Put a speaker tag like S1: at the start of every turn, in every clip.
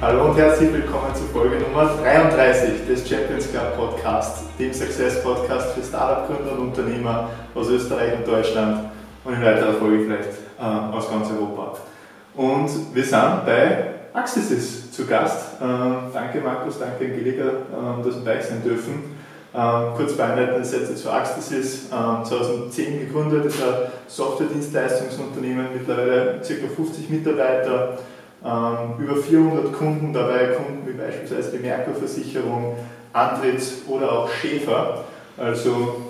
S1: Hallo und herzlich willkommen zu Folge Nummer 33 des Champions Club Podcast, dem Success Podcast für Startup-Gründer und Unternehmer aus Österreich und Deutschland und in weiterer Folge vielleicht äh, aus ganz Europa. Und wir sind bei Axis zu Gast. Äh, danke Markus, danke Angelika, äh, dass wir bei euch sein dürfen. Ähm, kurz beeinleitende Sätze zu Axis. Ähm, 2010 gegründet, ist ein Software-Dienstleistungsunternehmen, mittlerweile ca. 50 Mitarbeiter, ähm, über 400 Kunden, dabei Kunden wie beispielsweise die Merkur-Versicherung, Antritts oder auch Schäfer. Also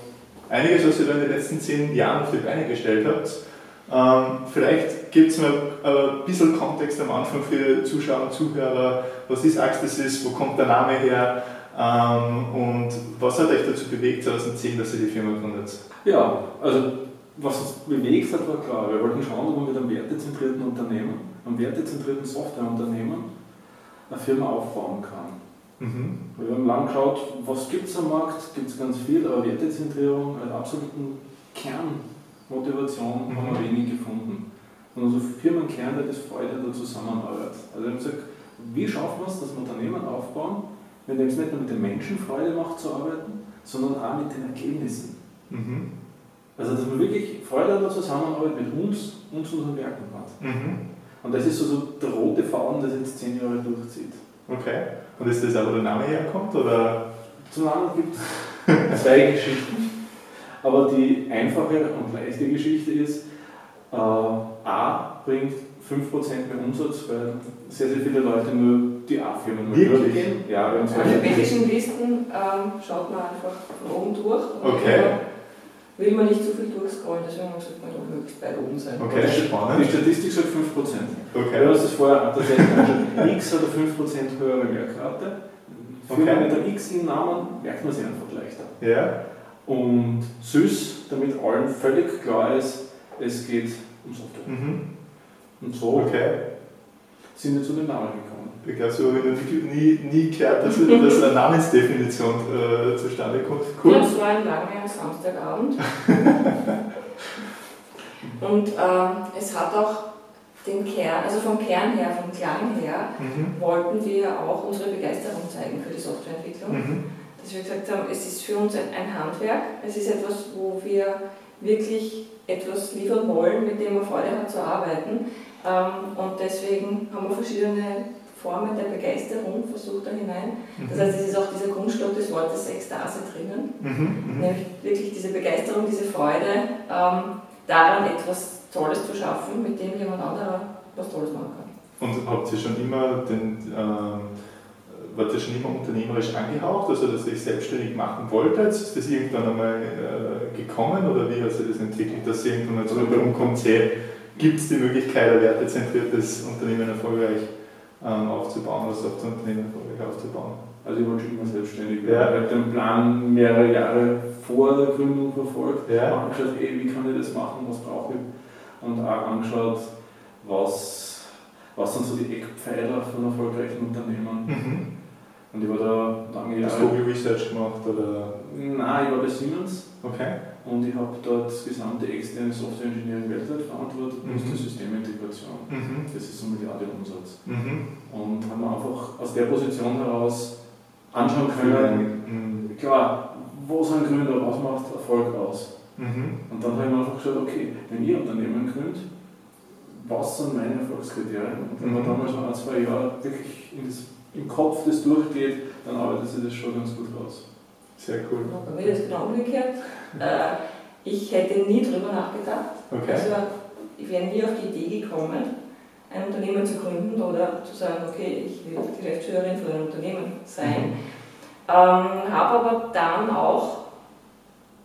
S1: einiges, was ihr da in den letzten zehn Jahren auf die Beine gestellt habt. Ähm, vielleicht gibt es mal ein bisschen Kontext am Anfang für Zuschauer und Zuhörer. Was ist Axis? Wo kommt der Name her? Ähm, und was hat euch dazu bewegt 2010, dass ihr die Firma gründet?
S2: Ja, also was uns bewegt hat, war klar. Wir wollten schauen, ob man mit einem wertezentrierten Unternehmen, einem wertezentrierten Softwareunternehmen eine Firma aufbauen kann. Mhm. Wir haben lang geschaut, was gibt es am Markt, gibt es ganz viel, aber Wertezentrierung als absoluten Kernmotivation mhm. haben wir wenig gefunden. Und unser Firmenkern, der das Freude an der Zusammenarbeit. Also wir haben gesagt, wie schaffen wir es, dass wir Unternehmen aufbauen, dem es nicht nur mit den Menschen Freude macht zu arbeiten, sondern auch mit den Ergebnissen. Mhm. Also, dass man wirklich Freude an der Zusammenarbeit mit uns und unseren Werken hat. Mhm. Und das ist so, so der rote Faden, der jetzt zehn Jahre durchzieht.
S1: Okay. Und ist das auch, wo der Name herkommt? Oder?
S2: Zum Namen gibt es zwei Geschichten. Aber die einfache und leichte Geschichte ist, äh, A bringt 5% mehr Umsatz, weil sehr, sehr viele Leute nur die A-Firmen
S1: durchgehen.
S3: Ja, wir haben also Alphabetischen Listen ähm, schaut man einfach oben durch.
S1: Okay.
S3: Will man nicht zu viel durchscrollen, deswegen sollte man doch möglichst weit oben sein.
S1: Okay, spannend.
S2: Die Statistik sagt 5%. Okay. Du hast das vorher tatsächlich X hat eine 5% höhere Merkrate. Okay. Für mit der X im Namen merkt man sich einfach leichter.
S1: Ja.
S2: Und süß, damit allen völlig klar ist, es geht um Software. Mhm. Und so
S1: okay.
S2: sind wir zu dem Namen gekommen.
S1: Ich glaube, so habe ich nie, nie gehört, dass, dass eine Namensdefinition äh, zustande kommt.
S3: Cool. Ja, es war ein langer Samstagabend. Und äh, es hat auch den Kern, also vom Kern her, vom Klang her, mhm. wollten wir auch unsere Begeisterung zeigen für die Softwareentwicklung. Mhm. Dass wir gesagt haben, es ist für uns ein, ein Handwerk, es ist etwas, wo wir wirklich etwas liefern wollen, mit dem man Freude hat zu arbeiten. Ähm, und deswegen haben wir verschiedene Formen der Begeisterung versucht da hinein. Das mhm. heißt, es ist auch dieser Grundstock des Wortes Ekstase drinnen, mhm, mhm, nämlich wirklich diese Begeisterung, diese Freude, ähm, daran etwas Tolles zu schaffen, mit dem jemand anderer was Tolles machen kann.
S1: Und habt ihr schon immer den, ähm, wart ihr schon immer unternehmerisch angehaucht, also dass ihr euch selbstständig machen wolltet? Ist das irgendwann einmal äh, gekommen oder wie hat sich das entwickelt, dass ihr irgendwann mal zu einem kommt, gibt es die Möglichkeit, ein wertezentriertes Unternehmen erfolgreich ähm, aufzubauen, das Softwareunternehmen erfolgreich aufzubauen.
S2: Also ich wollte schon immer selbstständig werden. Ja. Ich habe den Plan mehrere Jahre vor der Gründung verfolgt, ja. angeschaut, ey, wie kann ich das machen, was brauche ich und auch angeschaut, was, was sind so die Eckpfeiler von erfolgreichen Unternehmen. Mhm. Und ich war da lange Jahre.
S1: Hast du Google Research gemacht? Oder?
S2: Nein, ich war bei Siemens.
S1: Okay.
S2: Und ich habe dort das gesamte externe Software Engineering weltweit verantwortet, plus mhm. die Systemintegration. Mhm. Das ist so ein Milliardenumsatz. Mhm. Und haben einfach aus der Position heraus anschauen können, mhm. klar, wo sind Gründer, was macht Erfolg aus? Mhm. Und dann habe ich mir einfach gesagt, okay, wenn ihr Unternehmen gründet, was sind meine Erfolgskriterien? Und wenn man mhm. damals noch ein, zwei Jahre wirklich das, im Kopf das durchgeht, dann arbeitet sich das schon ganz gut raus.
S1: Sehr cool.
S3: bei mir ist es genau umgekehrt. Äh, ich hätte nie darüber nachgedacht.
S1: Okay.
S3: Also ich wäre nie auf die Idee gekommen, ein Unternehmen zu gründen oder zu sagen, okay, ich will Geschäftsführerin von einem Unternehmen sein. Mhm. Ähm, Habe aber dann auch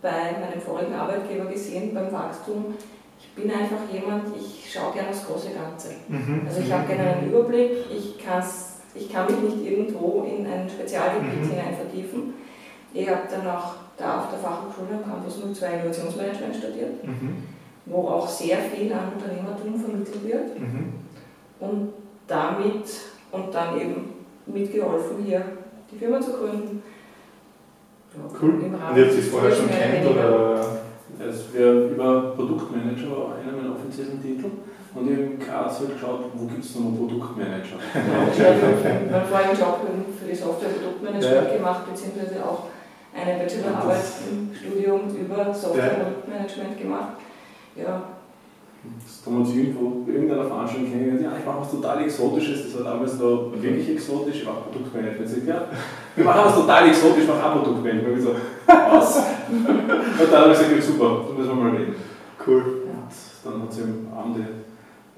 S3: bei meinem vorigen Arbeitgeber gesehen, beim Wachstum, ich bin einfach jemand, ich schaue gerne das große Ganze. Mhm. Also ich habe gerne einen Überblick, ich, ich kann mich nicht irgendwo in ein Spezialgebiet mhm. hinein vertiefen. Ich habe dann auch da auf der Fachhochschule am Campus 02 Innovationsmanagement studiert, mhm. wo auch sehr viel an Unternehmertum vermittelt wird. Mhm. Und damit und dann eben mitgeholfen, hier die Firma zu gründen.
S1: Ja, cool. Und ihr habt sie vorher schon kennt oder
S2: Also wir über Produktmanager war einer meiner offiziellen Titel. Und ich habe in Graz halt geschaut, wo gibt es noch Produktmanager.
S3: Ich habe meinen vorigen Job für die Software Produktmanagement ja. gemacht, beziehungsweise auch eine Bachelorarbeit im Studium über Software Produktmanagement gemacht. Ja,
S2: das haben wir uns irgendwo bei irgendeiner Veranstaltung kennengelernt. Ja, ich mache was total Exotisches. Das war damals noch wirklich exotisch. Ich mache Produktmanagement. Ja, wir machen was total exotisch, ich mache auch Produktmanagement. Ich so, was? Und dann habe ich gesagt, super, da müssen wir mal reden.
S1: Cool.
S2: Und dann hat es am Abend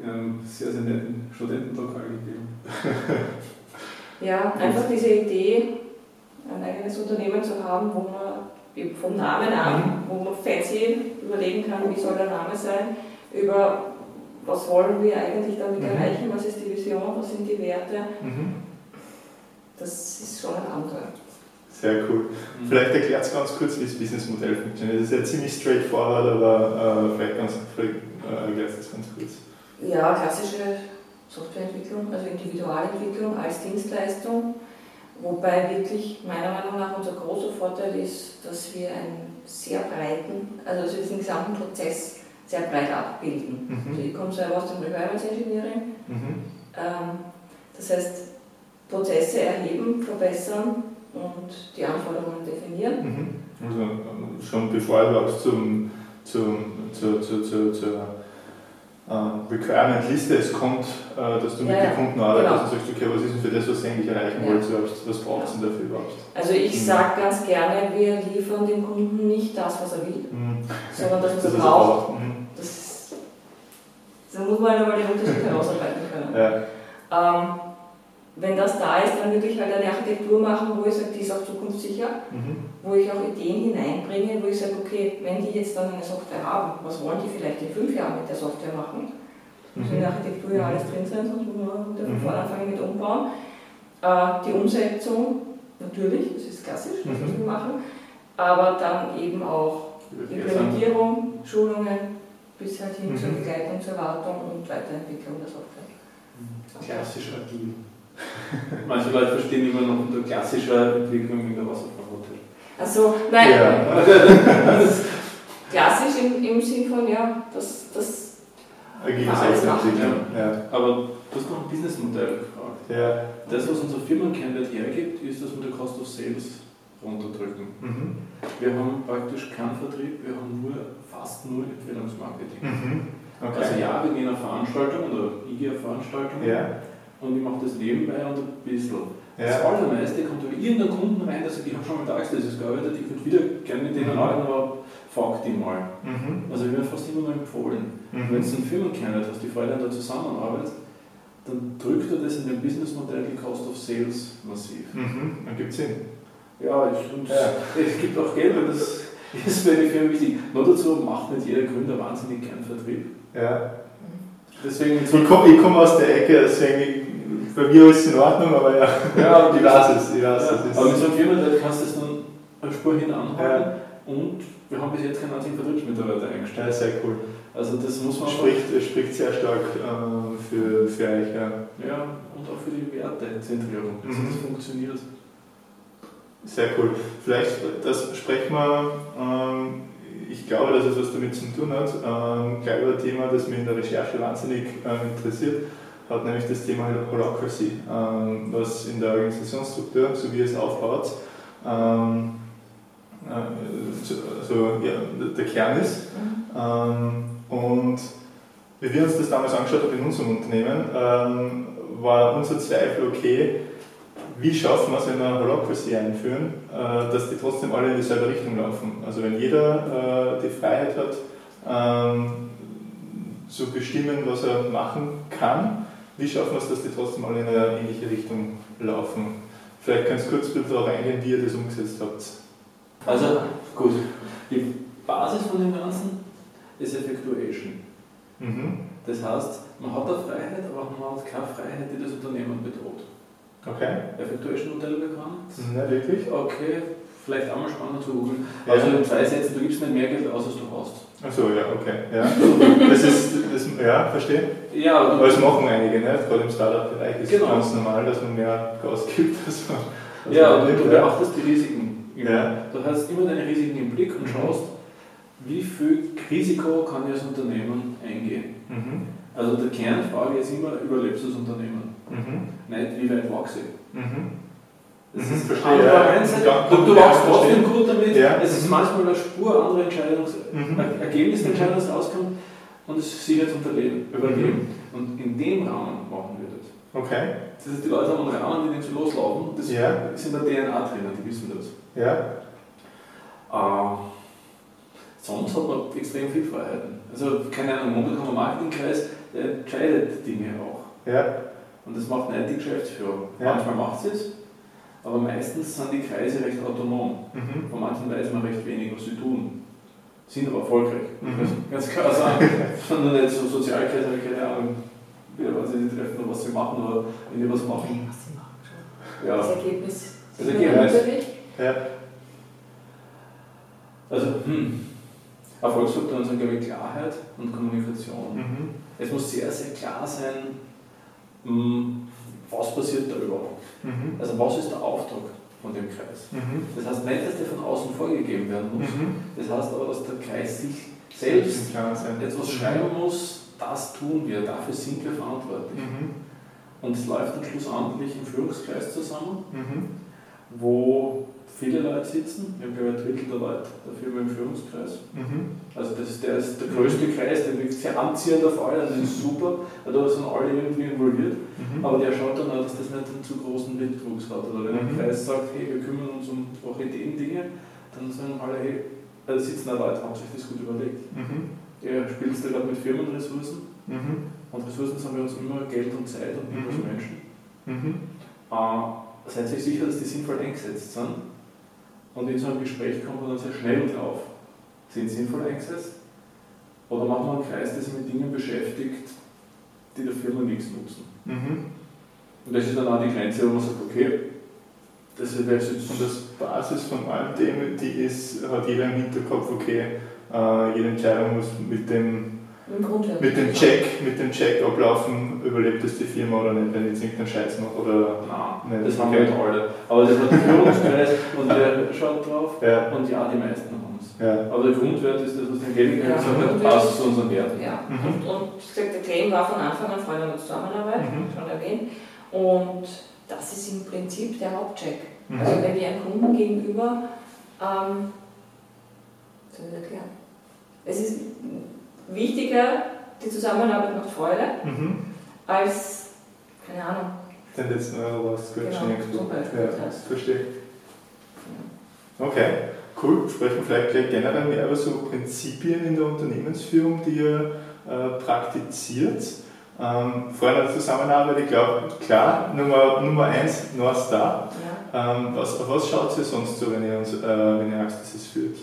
S2: einen sehr, sehr netten Studentenlokal gegeben.
S3: ja, einfach diese Idee, ein eigenes Unternehmen zu haben, wo man vom Namen an, mhm. wo man fancy überlegen kann, wie soll der Name sein über was wollen wir eigentlich damit mhm. erreichen, was ist die Vision, was sind die Werte. Mhm. Das ist schon ein Abenteuer.
S1: Sehr cool. Mhm. Vielleicht erklärt es ganz kurz, wie das Businessmodell funktioniert. Das ist ja ziemlich straightforward, aber äh, vielleicht, ganz, vielleicht äh, erklärt es ganz kurz.
S3: Ja, klassische Softwareentwicklung, also Individualentwicklung als Dienstleistung, wobei wirklich meiner Meinung nach unser großer Vorteil ist, dass wir einen sehr breiten, also dass wir diesen gesamten Prozess sehr breit abbilden. Mhm. Also ich komme selber aus dem Requirements Engineering. Mhm. Ähm, das heißt, Prozesse erheben, verbessern und die Anforderungen definieren.
S1: Mhm. Also ähm, schon bevor auch zum, zum, zu, zu, zu, zur uh, Requirement-Liste es kommt, uh, dass du mit ja, den Kunden arbeitest genau. und sagst, okay, was ist denn für das, was ihr eigentlich erreichen ja. wollt, was braucht es denn dafür überhaupt?
S3: Also ich mhm. sage ganz gerne, wir liefern dem Kunden nicht das, was er will, mhm. sondern das, was er braucht. Mhm. Da muss man einmal den Unterschied herausarbeiten können. Ja. Ähm, wenn das da ist, dann würde ich halt eine Architektur machen, wo ich sage, die ist auch zukunftssicher, mhm. wo ich auch Ideen hineinbringe, wo ich sage, okay, wenn die jetzt dann eine Software haben, was wollen die vielleicht in fünf Jahren mit der Software machen? Mhm. Muss in der Architektur ja alles drin sein, sonst muss man von mhm. vorne anfangen mit umbauen. Äh, die Umsetzung, natürlich, das ist klassisch, das mhm. wir machen, aber dann eben auch Implementierung, Schulungen, bis halt hin mhm. zur Begleitung, zur Wartung und Weiterentwicklung der Software.
S2: Klassisch agil. Manche Leute verstehen immer noch unter klassischer Entwicklung in der Wasserfallhotel.
S3: Also, nein. Ja. klassisch im, im Sinn von, ja, das, das
S1: Agile Selbstentwicklung. Ja.
S2: Aber du hast noch ein Businessmodell gefragt. Ja. Das, was unser Firmenkernwert hergibt, ist, dass wir die Cost of Sales runterdrücken. Mhm. Wir haben praktisch keinen Vertrieb, wir haben nur fast nur Empfehlungsmarketing. Mhm. Okay. Also ja, wir gehen auf Veranstaltungen oder ich gehe auf Veranstaltungen ja. Und ich mache das nebenbei und ein bisschen. Ja. Das allermeiste kommt über irgendeinen Kunden rein, der sagt, ich habe schon mit Tagesthesis gearbeitet, ich würde wieder gerne mit denen mhm. arbeiten, aber frag die mal. Mhm. Also ich werde fast immer nur empfohlen. Mhm. Wenn du einen Firmenkern hast, die Freude an der Zusammenarbeit, dann drückt er das in dem Businessmodell die Cost of Sales massiv.
S1: Mhm. Dann gibt es Sinn.
S2: Ja, ich, ja. es gibt auch Geld und das ist für eine Firma wichtig. Nur dazu macht nicht jeder Gründer wahnsinnig gern Vertrieb.
S1: Ja. Deswegen ich komme komm aus der Ecke, deswegen bei mir ist es in Ordnung, aber ja, ja ich weiß es. Ich weiß,
S2: ja, es aber mit so einem Firmenwert kannst du es dann eine Spur hin anhalten ja. und wir haben bis jetzt keinen einzigen Vertriebsmitarbeiter eingestellt.
S1: Ja, sehr cool.
S2: Also das muss man
S1: spricht, spricht sehr stark äh, für, für euch. Ja.
S2: ja, und auch für die Wertezentrierung. Also mhm. Das funktioniert.
S1: Sehr cool. Vielleicht, das sprechen wir, ähm, ich glaube, dass es was damit zu tun hat. Ähm, gleich über ein Thema, das mich in der Recherche wahnsinnig äh, interessiert, hat nämlich das Thema Holacracy, ähm, was in der Organisationsstruktur, so wie es aufbaut, ähm, äh, so, ja, der Kern ist. Mhm. Ähm, und wie wir uns das damals angeschaut haben in unserem Unternehmen, ähm, war unser Zweifel, okay, wie schaffen wir es, wenn wir Holacracy einführen, äh, dass die trotzdem alle in dieselbe Richtung laufen. Also wenn jeder äh, die Freiheit hat, ähm, zu bestimmen, was er machen kann, wie schaffen wir es, dass die trotzdem alle in eine ähnliche Richtung laufen? Vielleicht kannst du kurz bitte darauf eingehen, wie ihr das umgesetzt habt.
S2: Also gut, die Basis von dem Ganzen ist Effectuation. Mhm. Das heißt, man hat eine Freiheit, aber man hat keine Freiheit, die das Unternehmen bedroht.
S1: Okay.
S2: Effectuation-Modell bekannt?
S1: Nein, wirklich?
S2: Okay, vielleicht auch mal spannend zu googeln. Also in zwei Sätzen, du gibst nicht mehr Geld aus, als du hast.
S1: Achso, ja, okay. Ja. Das ist, das, ja, verstehe.
S2: Ja,
S1: aber das machen einige, ne? gerade im Startup-Bereich ist es genau. ganz normal, dass man mehr ausgibt. Als man,
S2: als ja, man und du beachtest die Risiken. Ja. Du hast immer deine Risiken im Blick und mhm. schaust, wie viel Risiko kann ich als Unternehmen eingehen? Mhm. Also der Kernfrage ist immer, überlebst du das Unternehmen? Mhm. Nicht, wie weit wachse ich? Mhm. Das ist verstehe, andere ja. du, du wachst trotzdem gut damit. Ja. Es ist manchmal eine Spur andere Entscheidungs mhm. Ergebnisse, Entscheidungen rauskommt und es ist sicher zum Überleben. Mhm. Und in dem Rahmen machen wir das.
S1: Okay.
S2: Das heißt, die Leute haben einen Rahmen, die nicht so loslaufen. Das ja. sind der DNA-Trainer, die wissen das.
S1: Ja.
S2: Äh, sonst hat man extrem viel Freiheiten. Also, keine Ahnung, momentan ein Marketingkreis, der entscheidet Dinge auch.
S1: Ja.
S2: Und das macht nicht die Geschäftsführung. Ja. Manchmal macht sie es, aber meistens sind die Kreise recht autonom. Mhm. Von manchen weiß man recht wenig, was sie tun. Sind aber erfolgreich. Mhm. Ganz klar sagen, sondern nicht so Sozialkreise, keine Ahnung, was sie treffen oder was sie machen oder wenn die was machen.
S3: Was sie machen schon. Ja. Das Ergebnis.
S2: Das Ergebnis. Ja. Also, hm. Erfolgsfaktoren sind, glaube ich, Klarheit und Kommunikation. Mhm. Es muss sehr, sehr klar sein, hm, was passiert da überhaupt. Mhm. Also, was ist der Auftrag von dem Kreis? Mhm. Das heißt nicht, dass der von außen vorgegeben werden muss. Mhm. Das heißt aber, dass der Kreis sich selbst etwas schreiben muss, das tun wir, dafür sind wir verantwortlich. Mhm. Und es läuft dann schlussendlich im Führungskreis zusammen, mhm. wo viele Leute sitzen. Wir haben, glaube ich, ein Drittel der Leute der Firma im Führungskreis. Mhm. Also das ist, der ist der größte Kreis, der wirkt sehr anziehend auf alle, das ist super, da sind alle irgendwie involviert. Mhm. Aber der schaut dann auch, dass das nicht einen zu großen Mitwuchs hat. Oder wenn mhm. ein Kreis sagt, hey, wir kümmern uns um Orchideen-Dinge, dann sagen alle, hey, also sitzen da Leute, haben sich das gut überlegt. Mhm. Der spielt da gerade mit Firmenressourcen. Mhm. Und Ressourcen sind bei uns immer Geld und Zeit und nicht mhm. Menschen. Mhm. Äh, seid euch sicher, dass die sinnvoll eingesetzt sind und in so einem Gespräch kommt man dann sehr schnell drauf. Sind sinnvoll eingesetzt? Oder machen wir einen Kreis, der sich mit Dingen beschäftigt, die der Firma nichts nutzen? Mhm. Und das ist dann auch die Grenze, wo man sagt, okay, das ist jetzt.
S1: Und das Basis von all dem, die ist, hat jeder im Hinterkopf, okay, äh, jede Entscheidung muss mit dem mit dem Check, mit dem Check ablaufen, überlebt es die Firma oder nicht, wenn ich jetzt irgendeinen Scheiß mache oder
S2: Nein, nicht. das haben wir nicht alle. Aber das hat der Führungskreis und der schaut drauf
S1: ja.
S2: und ja, die meisten haben es.
S1: Ja.
S2: Aber der Grundwert ist das, was der Gelegenheit ja, gesagt hat, passt zu unseren Werten.
S3: Ja. Mhm. Und, und der Claim war von Anfang an Freunde mit Zusammenarbeit, mhm. schon erwähnt. Und das ist im Prinzip der Hauptcheck. Mhm. Also wenn wir einem Kunden gegenüber, ähm, soll ich erklären? Es ist wichtiger, die Zusammenarbeit macht Freude, mhm. als, keine Ahnung.
S1: Den letzten Euro was genau, zum Beispiel. Ja, das verstehe. Okay, cool. Sprechen vielleicht gleich generell mehr über so Prinzipien in der Unternehmensführung, die ihr äh, praktiziert. Ähm, vorhin der Zusammenarbeit, ich glaube, klar, Nummer, Nummer eins, North Star. Ja. Ähm, was, auf was schaut ihr sonst so, wenn ihr, uns, äh, wenn ihr Axis führt?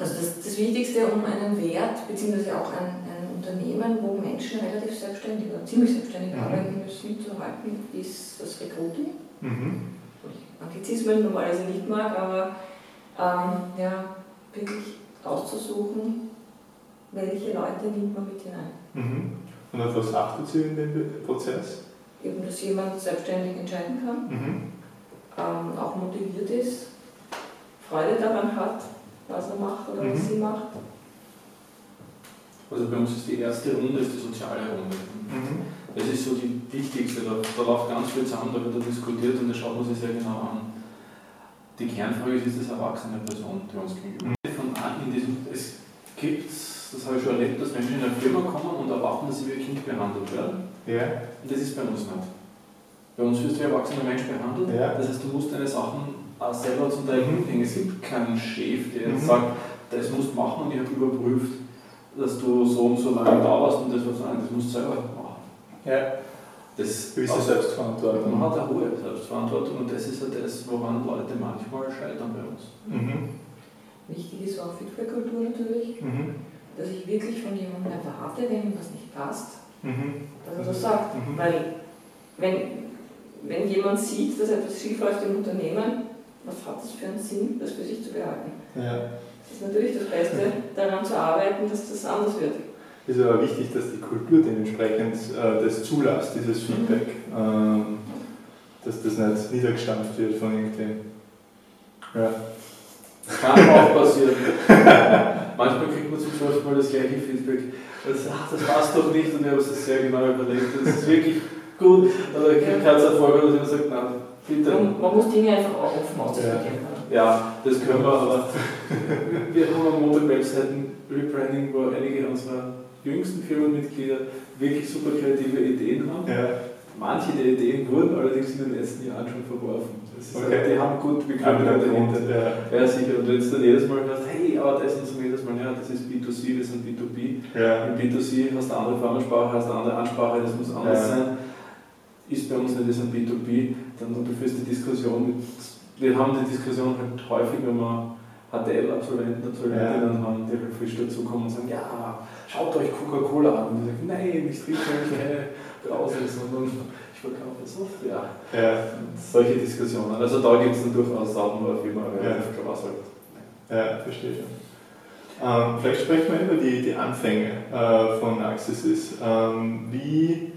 S3: Also das, das Wichtigste, um einen Wert bzw. auch ein, ein Unternehmen, wo Menschen relativ selbstständig oder ziemlich selbstständig mhm. arbeiten müssen, zu halten, ist das Recruiting. Mhm. Ich Anglizismen normalerweise nicht mag, aber ähm, ja, wirklich auszusuchen, welche Leute nimmt man mit hinein.
S1: Mhm. Und auf was achtet ihr in dem Prozess?
S3: Eben, dass jemand selbstständig entscheiden kann, mhm. ähm, auch motiviert ist, Freude daran hat was er macht oder mhm. was sie macht.
S2: Also bei uns ist die erste Runde ist die soziale Runde. Mhm. Das ist so die wichtigste, da, da läuft ganz viel zusammen, da wird da diskutiert und da schaut man sich sehr genau an. Die Kernfrage ist, ist das erwachsene Person, die uns gegenüber. Von in diesem, es gibt, das habe ich schon erlebt, dass Menschen in eine Firma kommen und erwarten, dass sie wie ein Kind behandelt werden.
S1: Ja.
S2: Und das ist bei uns nicht. Bei uns wirst du wie ein erwachsener Mensch behandelt. Ja. Das heißt, du musst deine Sachen selber zum Teil hinkriegen. Es gibt keinen Chef, der jetzt mhm. sagt, das musst du machen und ich habe überprüft, dass du so und so lange da warst und das was sagen, das musst du selber machen.
S1: Ja.
S2: Das
S1: Gewisse Selbstverantwortung.
S2: Man hat eine hohe Selbstverantwortung und das ist ja das, woran Leute manchmal scheitern bei uns.
S3: Mhm. Wichtig ist auch Feedback-Kultur natürlich, mhm. dass ich wirklich von jemandem erwarte, wenn was nicht passt, mhm. dass er das sagt. Mhm. Weil wenn, wenn jemand sieht, dass etwas schief läuft im Unternehmen, was hat das für einen Sinn, das für sich zu behalten?
S1: Ja.
S3: Das ist natürlich das Beste, daran zu arbeiten, dass das anders wird.
S1: Es ist aber wichtig, dass die Kultur dementsprechend äh, das zulässt, dieses Feedback, mhm. ähm, dass das nicht niedergestampft wird von irgendwem. Ja.
S2: Kann auch passieren. Manchmal kriegt man zum zwölften Mal das gleiche Feedback. Das, ach, das passt doch nicht und ich habe es sehr genau überlegt. Das ist wirklich gut. Oder ich kann es Erfolg, dass ich sagt, nein, bitte.
S3: Man, man, muss Dinge einfach auch offen ausdiskutieren.
S2: Ja. ja, das können wir, aber wir haben am Montag Webseiten Rebranding, wo einige unserer jüngsten Firmenmitglieder wirklich super kreative Ideen haben. Ja. Manche der Ideen wurden allerdings in den letzten Jahren schon verworfen. Okay. Halt, die haben gut begründet dahinter. Ja. ja, sicher. Und wenn du dann jedes Mal hörst, hey, aber das so jedes Mal, ja, das ist B2C, wir sind B2B. Ja. In B2C hast du eine andere Formensprache, hast eine andere Ansprache, das muss anders ja. sein. Ist bei uns nicht, wir sind B2B, dann du führst die Diskussion mit, wir haben die Diskussion halt häufig, wenn wir HTL-Absolventen, Absolventinnen ja. haben, die halt frisch dazukommen und sagen, ja, schaut euch Coca-Cola an. Und die sagen, nein, ich trinke keine Brause, sondern ich verkaufe Software. Ja. Solche Diskussionen. Also da gibt es dann durchaus Sachen, wo immer relativ ja. klar sagt.
S1: Ja, verstehe schon. Ähm, vielleicht sprechen wir über die, die Anfänge äh, von Axis. Ähm, wie,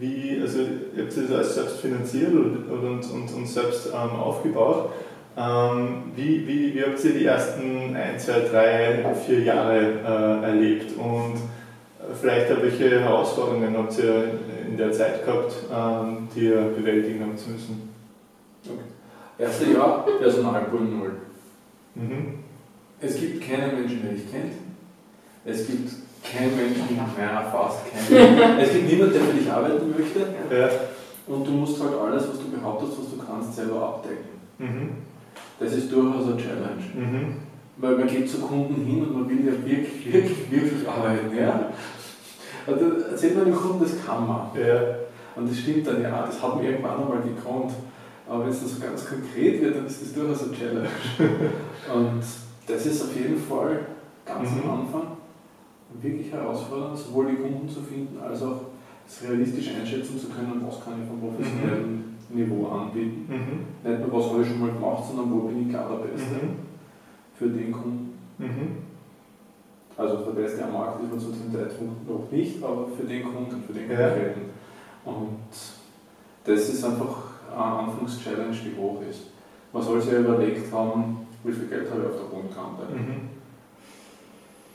S1: wie, also ihr habt das alles selbst finanziert und, und, und, und selbst ähm, aufgebaut. Ähm, wie, wie, wie habt ihr die ersten 1, 2, 3, 4 Jahre äh, erlebt? Und vielleicht auch welche Herausforderungen habt ihr in der Zeit gehabt, ähm, die ihr bewältigen habt müssen?
S2: Okay. Erste Jahr Personalpool null. Mhm. Es gibt keinen Menschen, der dich kennt. Es gibt keinen Menschen, naja, fast keinen. es gibt niemanden, der für dich arbeiten möchte. Ja. Und du musst halt alles, was du behauptest, was du kannst, selber abdecken. Mhm. Das ist durchaus eine Challenge. Mhm. Weil man geht zu Kunden hin und man will ja wirklich, wirklich, wirklich arbeiten. Ja? Dann erzählt man dem Kunden, das kann man. Ja. Und das stimmt dann, ja, das hat man irgendwann einmal gekonnt. Aber wenn es dann so ganz konkret wird, dann ist das durchaus eine Challenge. und das ist auf jeden Fall ganz mhm. am Anfang wirklich herausfordernd, sowohl die Kunden zu finden, als auch es realistisch einschätzen zu können, was kann ich vom professionellen mhm. Niveau anbieten. Mhm. Nicht nur, was habe ich schon mal gemacht, sondern wo bin ich klar der Beste mhm. für den Kunden. Mhm. Also der Beste am Markt ist man zu dem Zeitpunkt noch nicht, aber für den Kunden, für den Konkreten. Ja. Und das ist einfach eine Anfangschallenge, die hoch ist. Man soll sich ja überlegt haben, wie viel Geld habe ich auf der Grundkante. Mhm.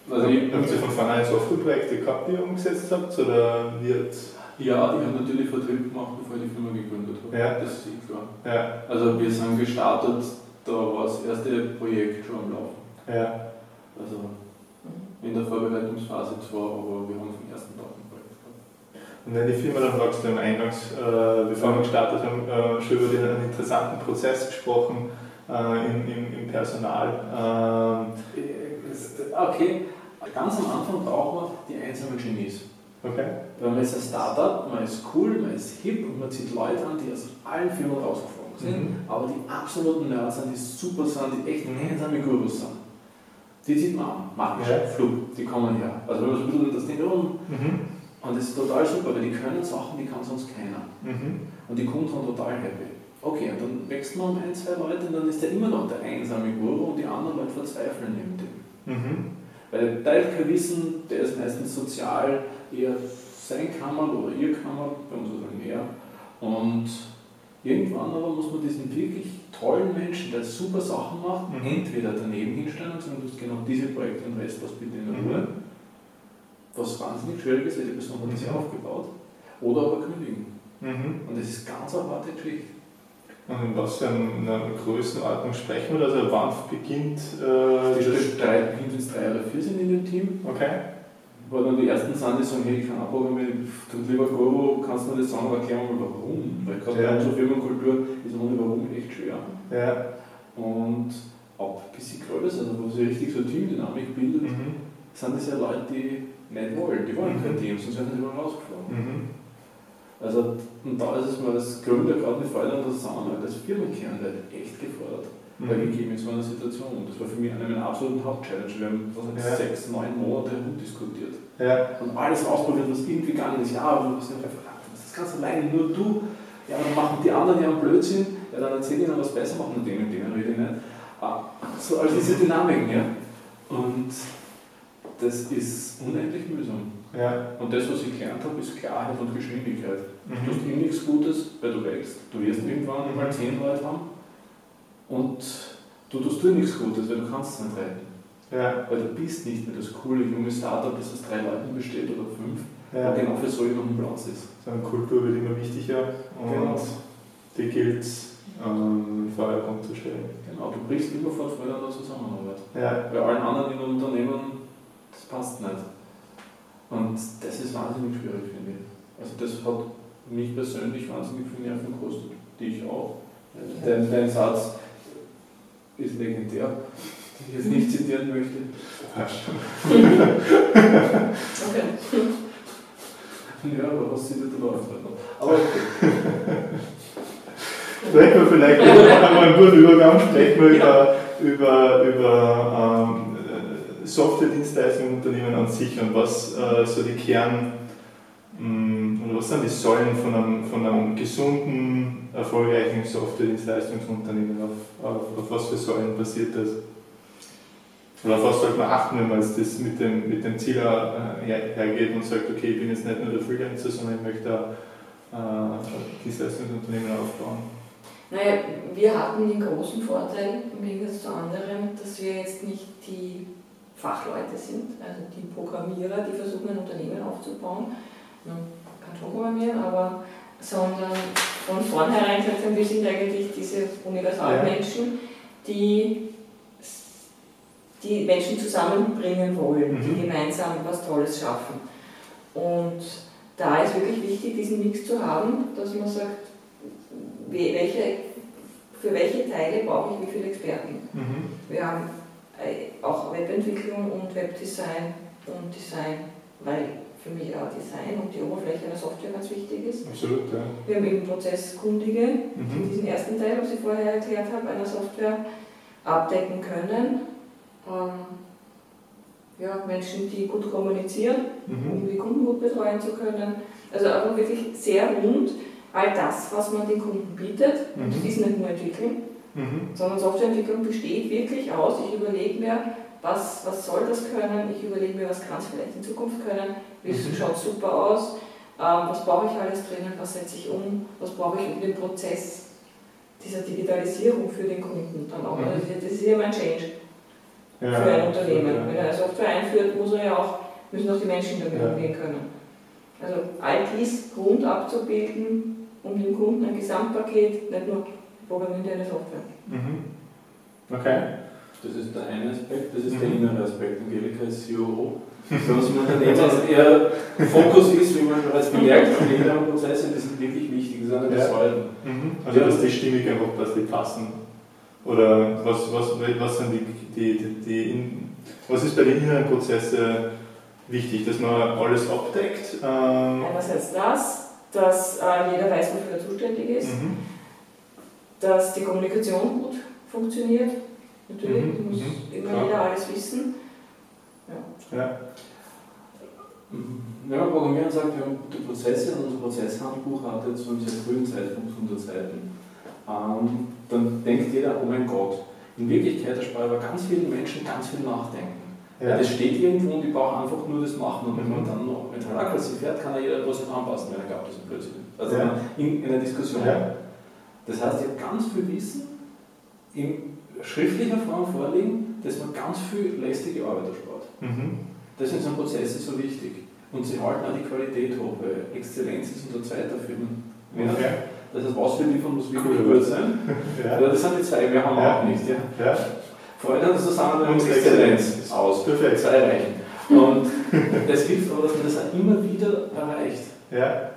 S1: Also ich, habt ihr von vornherein Softwareprojekte gehabt, die ihr umgesetzt habt? Oder wird
S2: ja, die haben natürlich Vertrieb gemacht, bevor ich die Firma gegründet habe. Ja. Das ist klar. Ja. Also wir sind gestartet, da war das erste Projekt schon am Laufen. Ja. Also in der Vorbereitungsphase zwar, aber wir haben vom ersten Tag ein Projekt gehabt.
S1: Und wenn die Firma dann fragst, du am Eingangs, äh, bevor wir gestartet haben, äh, schon über den interessanten Prozess gesprochen äh, im, im, im, Personal. Ähm,
S2: okay, ganz am Anfang brauchen wir die einsamen Genies. Okay. Weil man ist ein Startup, man ist cool, man ist hip und man zieht Leute an, die aus allen Firmen rausgeflogen sind, mhm. aber die absoluten Nerds sind, die super sind, die echt einsame Gurus sind. Die zieht man an, magisch, ja. Flug, die kommen her. Also wenn man so ein bisschen das Ding rum mhm. und das ist total super, weil die können Sachen, die kann sonst keiner. Mhm. Und die Kunden sind total happy. Okay, und dann wächst man um ein, zwei Leute und dann ist der immer noch der einsame Guru und die anderen Leute verzweifeln neben dem. Mhm. Weil der hat kein Wissen, der ist meistens sozial, eher sein Kammer oder ihr Kammer, bei uns ist es mehr. Und irgendwann aber muss man diesen wirklich tollen Menschen, der super Sachen macht, mhm. entweder daneben hinstellen und sagen, du hast genau diese Projekte, den Rest was bitte in Ruhe. Mhm. Was wahnsinnig schwierig ist, weil die Person hat das ja aufgebaut. Oder aber kündigen. Mhm. Und das ist ganz eine harte Geschichte.
S1: Und in was für einer Größenordnung sprechen wir? Also wann beginnt
S2: äh, die drei, beginnt, wenn es drei oder vier sind in dem Team. Okay wo dann die ersten sind, die sagen, hey, ich kann abprogrammierung mit lieber Goro, kannst du mir das sagen, aber erklär mal warum. Weil gerade ja. bei unserer Firmenkultur ist ohne Warum echt schwer. Ja. Und ab bis sie gerade ist, also wo sich richtig so Teamdynamik bildet, mhm. sind das ja Leute, die nicht wollen. Die wollen mhm. kein Team, sonst werden sie immer rausgeflogen. Mhm. Also, und da ist es mal als Gründer gerade mit Freude und Zusammenhalt als Firmenkern echt gefordert mhm. gegeben in so einer Situation. Und das war für mich eine meiner absoluten Hauptchallenge. Wir haben was ja. sechs, neun Monate diskutiert. Ja. Und alles ausprobiert, was irgendwie gegangen ist. Ja, aber du hast ja einfach, das kannst alleine nur du. Ja, dann machen die anderen, die haben Blödsinn. Ja, dann erzähl ihnen was besser machen, mit denen, denen rede ich nicht. Ah, so all diese Dynamiken, ja. Und das ist unendlich mühsam. Ja. Und das, was ich gelernt habe, ist Klarheit und Geschwindigkeit. Mhm. Du tust ihm nichts Gutes, weil du wächst. Du wirst irgendwann mal zehn Leute haben und du tust dir nichts Gutes, weil du kannst es nicht retten.
S1: Ja.
S2: Weil du bist nicht mehr das coole junge Startup, das aus drei Leuten besteht oder fünf,
S1: Ja.
S2: und genau für so jemanden Platz ist.
S1: So eine Kultur wird immer wichtiger und
S2: Genau.
S1: die gilt ähm, in Vordergrund zu stellen.
S2: Genau, du brichst immer vor Freude an der Zusammenarbeit.
S1: Ja.
S2: Bei allen anderen in Unternehmen, das passt nicht. Und das ist wahnsinnig schwierig, finde ich. Also das hat mich persönlich wahnsinnig viel Nerven gekostet. Dich auch. Dein, dein Satz ist legendär, den ich jetzt nicht zitieren möchte.
S3: Okay.
S2: Ja, aber was sie da noch. Aber okay.
S1: Sprechen wir vielleicht einmal einen guten Übergang, sprechen wir über, über, über ähm, äh, Software-Dienstleistungsunternehmen an sich und was äh, so die Kern, mh, oder was sind die Säulen von einem, von einem gesunden, erfolgreichen Software-Dienstleistungsunternehmen? Auf, auf, auf was für Säulen basiert das? Oder auf was sollte man achten, wenn man jetzt das mit dem, mit dem Ziel äh, her- hergeht und sagt, okay, ich bin jetzt nicht nur der Freelancer, sondern ich möchte auch äh, Dienstleistungsunternehmen aufbauen?
S3: Naja, wir hatten den großen Vorteil im Gegensatz zu anderen, dass wir jetzt nicht die Fachleute sind, also die Programmierer, die versuchen ein Unternehmen aufzubauen. Programmieren, aber sondern von vornherein gesagt haben, wir sind eigentlich diese Universalmenschen, die die Menschen zusammenbringen wollen,
S1: Mhm.
S3: die gemeinsam was Tolles schaffen. Und da ist wirklich wichtig, diesen Mix zu haben, dass man sagt, we- welche, für welche Teile brauche ich wie viele Experten.
S1: Mhm.
S3: Wir haben äh, auch Webentwicklung und Webdesign und Design, weil für mich auch Design und die Oberfläche einer Software ganz wichtig ist.
S1: Absolut, ja.
S3: Wir haben eben Prozesskundige, die
S1: Mhm.
S3: diesen ersten Teil, was ich vorher erklärt habe, einer Software abdecken können. Ähm, ja, Menschen, die gut kommunizieren, um
S1: Mhm.
S3: die Kunden gut betreuen zu können. Also einfach wirklich sehr rund all das, was man den Kunden bietet.
S1: Mhm.
S3: das ist nicht nur entwickeln,
S1: Mhm.
S3: sondern Softwareentwicklung besteht wirklich aus, ich überlege mir, was, was soll das können, ich überlege mir, was kann es vielleicht in Zukunft können, wie
S1: Mhm.
S3: schaut super aus, ähm, was brauche ich alles drinnen, was setze ich um, was brauche ich um den Prozess dieser Digitalisierung für den Kunden dann auch.
S1: Mhm.
S3: Also das ist ja mein Change
S1: Ja,
S3: für ein Unternehmen.
S1: absolut,
S3: Wenn
S1: ja.
S3: er eine Software einführt, muss er ja auch, müssen auch die Menschen damit
S1: Ja.
S3: umgehen können. Also all dies rund abzubilden, um dem Kunden ein Gesamtpaket, nicht nur programmieren die eine Software.
S1: Mhm. Okay.
S2: Das ist der eine Aspekt, das ist
S1: Mhm.
S2: der innere Aspekt. Angelika ist COO. Bei uns im Unternehmen also eher Fokus ist, wie man bereits bemerkt, hat, die inneren Prozesse, die sind wirklich wichtig, das sind
S1: Ja.
S2: Säulen.
S1: Mhm. Also, dass die stimmig einfach, dass die passen. Oder was, was, was sind die, die, die, die in, was ist bei den inneren Prozessen wichtig, dass man alles abdeckt? Ähm,
S3: Einerseits das, dass äh, jeder weiß, wofür er zuständig ist,
S1: mhm.
S3: dass die Kommunikation gut funktioniert. Natürlich,
S1: Mhm,
S3: muss
S1: mhm,
S3: immer
S1: klar.
S3: jeder alles wissen.
S1: Ja.
S2: Wenn man Programmieren sagt, wir haben gute Prozesse und unser Prozesshandbuch hat jetzt zu einem sehr frühen Zeitpunkt 100 Seiten, ähm, dann denkt jeder, oh mein Gott, in Wirklichkeit erspart aber ganz vielen Menschen ganz viel Nachdenken.
S1: Ja.
S2: Das steht irgendwo und ich brauche einfach nur das machen. Und wenn man
S1: Mhm.
S2: dann noch mit Hierarchie fährt, kann er jeder Prozess anpassen, wenn er glaubt, das ist Blödsinn. Also
S1: Ja.
S2: in, in einer Diskussion.
S1: Ja.
S2: Das heißt, ich habe ganz viel Wissen in schriftlicher Form vorliegen, dass man ganz viel lästige Arbeit erspart.
S1: Mhm.
S2: Das sind so Prozesse so wichtig. Und sie halten auch die Qualität hoch, weil Exzellenz ist unser zweiter Film.
S1: Okay.
S2: Das heißt, was wir liefern, muss wirklich gut sein.
S1: Ja.
S2: Ja. Das sind die zwei, wir haben
S1: Ja.
S2: auch nicht. Ja.
S1: Ja.
S2: Freude an
S1: Und
S2: und Exzellenz aus.
S1: Perfekt.
S2: Zwei reichen. Und es hilft aber, dass man das auch immer wieder erreicht.
S1: Ja.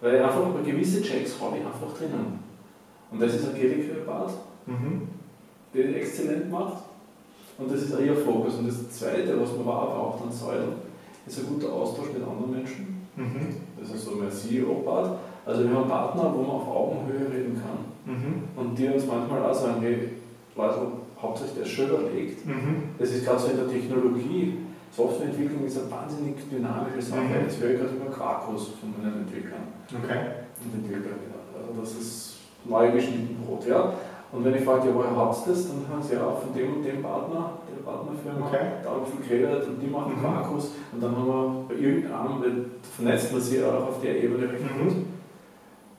S2: Weil einfach über gewisse Checks habe ich einfach drinnen. Und das ist Angelika Bart,
S1: Mhm.
S2: Das exzellent macht. Und das ist auch ihr Fokus. Und das Zweite, was man auch braucht an Säulen, ist ein guter Austausch mit anderen Menschen.
S1: Mhm.
S2: Das ist so mein CEO-Part. Also wir haben Partner, wo man auf Augenhöhe reden kann.
S1: Mhm.
S2: Und die uns manchmal auch sagen, hey, Leute, hauptsächlich das schön überlegt.
S1: Mhm.
S2: Das ist gerade so in der Technologie. Softwareentwicklung ist eine wahnsinnig dynamische Sache.
S1: Mhm.
S2: Jetzt höre ich gerade immer Quarkus von meinen Entwicklern
S1: Okay.
S2: und Entwicklerinnen. Also das ist neu geschnitten Brot. Ja? Und wenn ich frage, ja, woher habt ihr das, dann sagen sie ja von dem und dem Partner, der Partnerfirma,
S1: Okay.
S2: da haben viel geredet und die machen
S1: Mhm.
S2: Quarkus. Und dann haben wir bei irgendeinem, weil vernetzt man sie auch auf der Ebene recht
S1: Mhm.
S2: gut.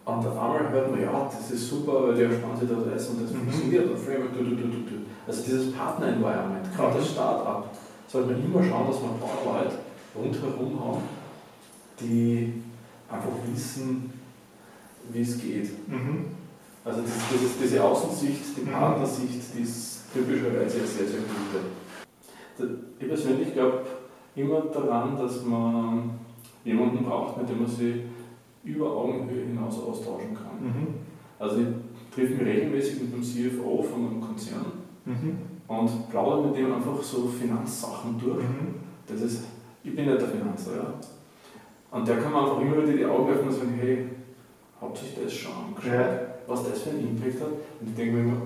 S2: Und auf einmal hört man, ja, das ist super, weil die ersparen sich das und das mhm. funktioniert und Framework, du, du, du, du. Also dieses Partner-Environment, gerade das Start-up, sollte man immer schauen, dass man ein paar Leute rundherum haben, die einfach wissen, wie es geht. Mhm. Also das, das diese Außensicht, die mhm. Partnersicht, die ist typischerweise sehr, sehr gut. Ich persönlich glaube immer daran, dass man jemanden braucht, mit dem man sich über Augenhöhe hinaus austauschen kann. Mhm. Also ich treffe mich regelmäßig mit dem CFO von einem Konzern mhm. und plaudere mit dem einfach so Finanzsachen durch. Mhm. Das ist, ich bin nicht der Finanzer, ja. Und der kann man einfach immer wieder die Augen öffnen und sagen, hey, habt sich das schon angeschaut, ja. Was das für einen Impact hat? Und ich denke mir immer,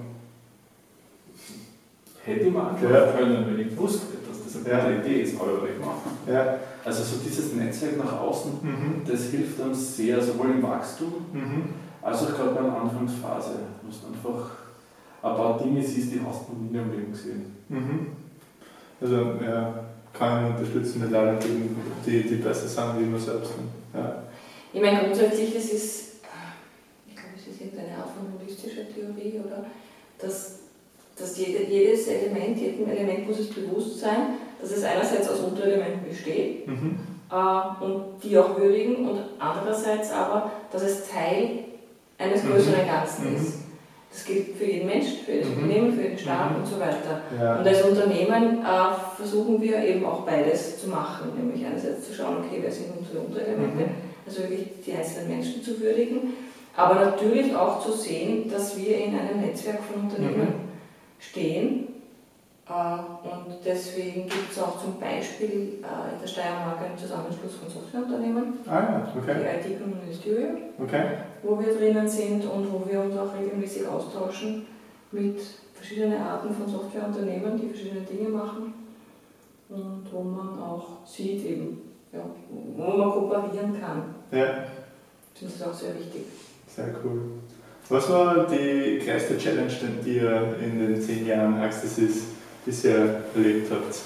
S2: hätte ich anschauen ja. können, wenn ich gewusst hätte, dass das eine gute Idee ist, aber ich machen. Ja. Also so dieses Netzwerk nach außen, mhm. das hilft uns sehr, sowohl im Wachstum mhm. als auch gerade bei der Anfangsphase. Du musst einfach ein paar Dinge siehst, die hast du noch nie im Leben gesehen.
S1: Mhm. Also ja, kann ich unterstützen mit allen Dingen, die, die besser sind wie man selbst. Ja.
S3: Ich meine grundsätzlich, es ist, ich glaube, es ist irgendeine Art von holistischer Theorie, oder? Dass, dass jede, jedes Element, jedem Element muss es bewusst sein, dass es einerseits aus Unterelementen besteht mhm. äh, und die auch würdigen und andererseits aber, dass es Teil eines mhm. größeren Ganzen mhm. ist. Das gilt für jeden Menschen, für das mhm. Unternehmen, für den Staat mhm. und so weiter. Ja. Und als Unternehmen äh, versuchen wir eben auch beides zu machen, nämlich einerseits zu schauen, okay, wer sind unsere Unterelemente, mhm. also wirklich die einzelnen Menschen zu würdigen, aber natürlich auch zu sehen, dass wir in einem Netzwerk von Unternehmen stehen äh, und deswegen gibt es auch zum Beispiel äh, in der Steiermark einen Zusammenschluss von Softwareunternehmen,
S1: ah, ja. okay.
S3: die IT Ministerium, okay. wo wir drinnen sind und wo wir uns auch regelmäßig austauschen mit verschiedenen Arten von Softwareunternehmen, die verschiedene Dinge machen und wo man auch sieht, eben, ja, wo man kooperieren kann. Ja. Das ist auch sehr wichtig.
S1: Sehr cool. Was war die größte Challenge, die ihr in den zehn Jahren Access bisher erlebt habt?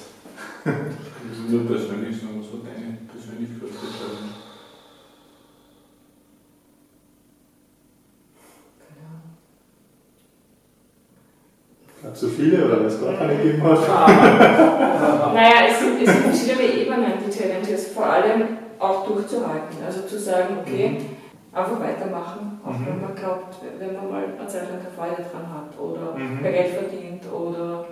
S2: Nur persönlich was war deine Persönlichkeitsentscheidung?
S1: Gab es so viele oder was gar keine gegeben hat?
S3: naja, es sind, es sind verschiedene Ebenen, die Challenges, vor allem auch durchzuhalten. Also zu sagen, okay, mhm. Einfach weitermachen, auch mhm. wenn man glaubt, wenn man mal eine Zeit lang keine Freude dran hat oder mhm. Geld verdient oder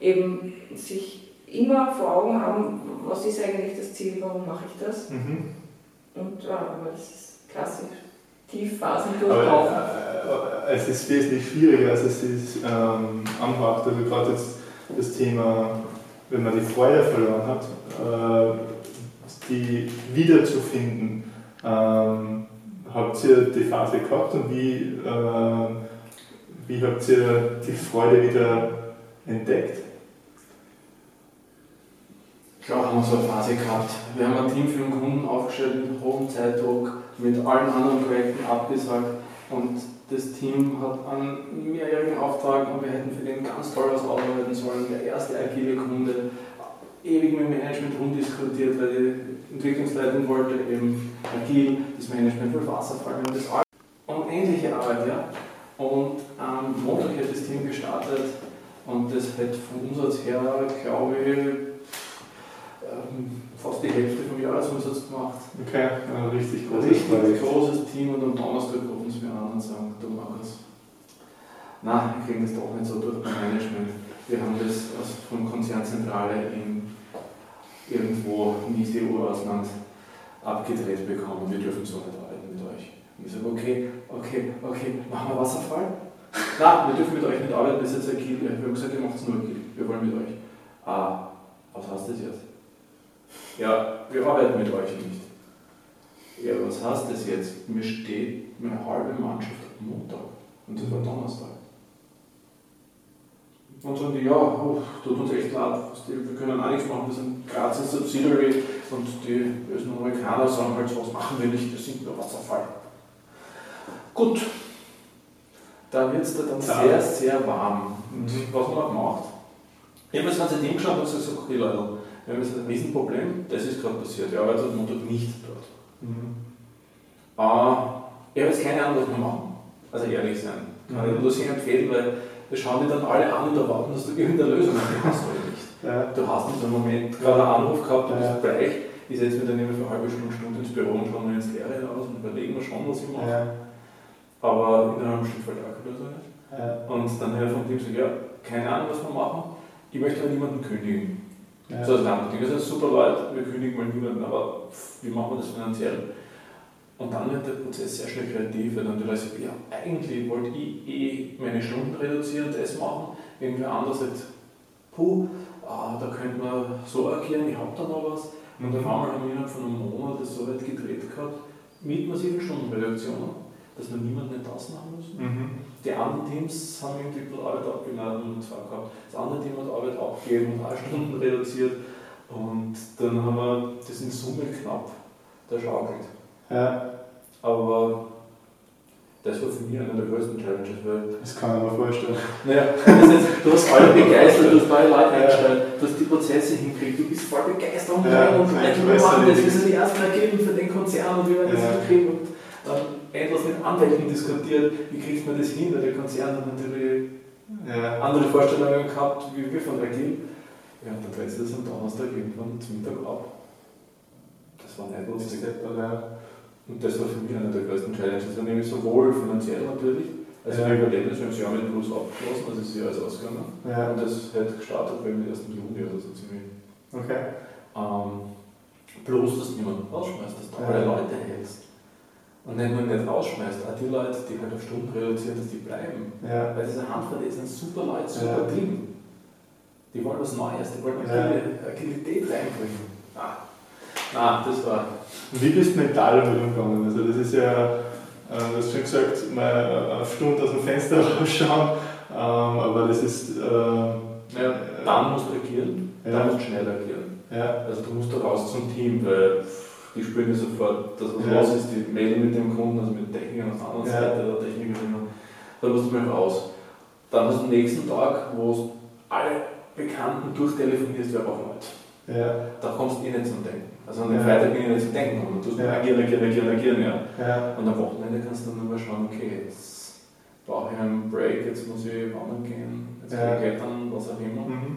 S3: eben sich immer vor Augen haben, was ist eigentlich das Ziel, warum mache ich das? Mhm. Und ja, aber das ist klassisch. Tiefphasen durchlaufen.
S1: Äh, es ist wesentlich schwieriger, als es ist ähm, anmacht. Also gerade jetzt das Thema, wenn man die Freude verloren hat, äh, die wiederzufinden. Ähm, habt ihr die Phase gehabt und wie, äh, wie habt ihr die Freude wieder entdeckt?
S2: Klar haben wir so eine Phase gehabt. Wir haben ein Team für den Kunden aufgestellt mit hohem Zeitdruck, mit allen anderen Projekten abgesagt und das Team hat einen mehrjährigen Auftrag und wir hätten für den ganz toll was ausarbeiten sollen. Der erste agile Kunde, ewig mit dem Management rumdiskutiert, weil die Entwicklungsleitung wollte eben agil, das Management will Wasserfall und das alles. Unendliche Arbeit, ja. Und am Montag hat das Team gestartet und das hat von Umsatz her, glaube ich, ähm, fast die Hälfte vom Jahresumsatz gemacht.
S1: Okay, ja, richtig
S2: großes Richtig großes Team und am Donnerstag rufen sie mir an und sagen, du Markus, nein, wir kriegen das doch nicht so durch beim Management. Wir haben das von Konzernzentrale in irgendwo nicht EU-Ausland abgedreht bekommen. Wir dürfen so nicht arbeiten mit euch. Und ich sage, okay, okay, okay, machen wir Wasserfall? Nein, wir dürfen mit euch nicht arbeiten, ist jetzt agil. Wir haben gesagt, ihr macht es nur agil. Wir wollen mit euch. Ah, was heißt das jetzt? Ja, wir arbeiten mit euch nicht. Ja, was heißt das jetzt? Mir steht meine halbe Mannschaft am Montag und das war Donnerstag. Und sagen die, ja, oh, tut uns echt leid, wir können auch nichts machen, wir sind Graz ist Subsidiary und die bösen Amerikaner sagen halt, was machen wir nicht, wir sind nur Wasserfall. Gut, da wird es dann sehr, sehr warm. Und mhm. was man gemacht? Ich habe das ganze Ding geschaut und gesagt, okay Leute, wir haben jetzt ein Riesenproblem, das ist gerade passiert, er arbeitet am Montag nicht dort. Mhm. Äh, ich habe jetzt keine Ahnung, was wir machen. Also ehrlich sein. Kann ich nur sehr empfehlen, weil das schauen die dann alle an und erwarten, dass du irgendeine Lösung hast. Halt nicht. Ja. Du hast in so einem Moment gerade einen Anruf gehabt, du ja. bist bleich. Ich setze mich dann immer für eine halbe Stunde, Stunde ins Büro und schaue mir ins Leere aus und überlegen wir schon, was ich mache. Ja. Aber in einer halben Stunde fällt auch keine Lösung nicht. Ja. Und dann ich vom Team so, ja, keine Ahnung, was wir machen. Ich möchte aber niemanden kündigen. Ja. So als Ding. Das sind super Leute, wir kündigen mal niemanden, aber wie machen wir das finanziell? Und dann wird der Prozess sehr schnell kreativ, weil dann die Leute sagen, ja, eigentlich wollte ich eh meine Stunden reduzieren, das machen, irgendwer anders sagt, puh, ah, da könnte man so agieren, ich habe da noch was. Und auf einmal haben wir innerhalb von einem Monat das so weit gedreht gehabt, mit massiven Stundenreduktionen, dass wir niemanden nicht ausmachen müssen. Mhm. Die anderen Teams haben irgendwie Arbeit abgenommen und zwar gehabt. Das andere Team hat Arbeit abgegeben und auch Stunden reduziert. Und dann haben wir das in Summe knapp der schaukelt. Ja. Aber das war für mich einer der größten Challenges. Weil
S1: das kann ich mir vorstellen.
S2: Naja, ist, du hast alle begeistert, du hast neue Leute eingestellt, du hast die Prozesse hinkriegt, du bist voll begeistert und ja, und wir machen das, wir sind die ersten Ergebnisse für den Konzern und wir werden das ja. hinkriegen. Und dann endlos mit Anwälten diskutiert, wie kriegt man das hin, weil der Konzern hat natürlich ja. andere Vorstellungen gehabt, wie wir von Agil. Ja, dann dreht sich das am Donnerstag irgendwann zum Mittag ab. Das war nicht lustig. Und das war für mich eine der größten Challenges, dann nämlich sowohl finanziell natürlich, also ja. wir überleben das, wir haben das Jahr mit Plus abgeschlossen, also ist ja alles ausgegangen. Ja. Und das hat gestartet beim 1. Juni oder so ziemlich. Okay. Ähm, bloß, dass niemand rausschmeißt, dass du ja. alle Leute hältst. Und nicht nur nicht rausschmeißt, auch die Leute, die halt auf Stunden reduzieren, dass die bleiben. Ja. Weil diese Handvoll ist ein super Leute, super ja. Team. Die wollen was Neues, die wollen Agilität reinbringen. Ah, Nein, das war.
S1: Wie bist du mental damit umgegangen? Also, das ist ja, äh, du hast schon gesagt, mal eine Stunde aus dem Fenster rausschauen, ähm, aber das ist. Äh,
S2: ja, dann musst du agieren, ja. dann musst du schnell agieren. Ja. Also, du musst da raus zum Team, weil die spüren ja sofort, dass was ja. los ist, die melden mit dem Kunden, also mit Technikern auf der anderen ja. Seite, der Techniker, da musst du mal raus. Dann hast du am nächsten Tag, wo alle Bekannten durchtelefonierst, wer braucht Leute. Ja. Da kommst du eh nicht zum Denken. Also an den ja. Freitag bin ich nicht zum Denken und du tust ja. agieren, agieren, agieren, agieren, ja. ja. Und am Wochenende kannst du dann nur mal schauen, okay, jetzt brauche ich einen Break, jetzt muss ich wandern gehen, jetzt ja. ich klettern, was auch immer. Mhm.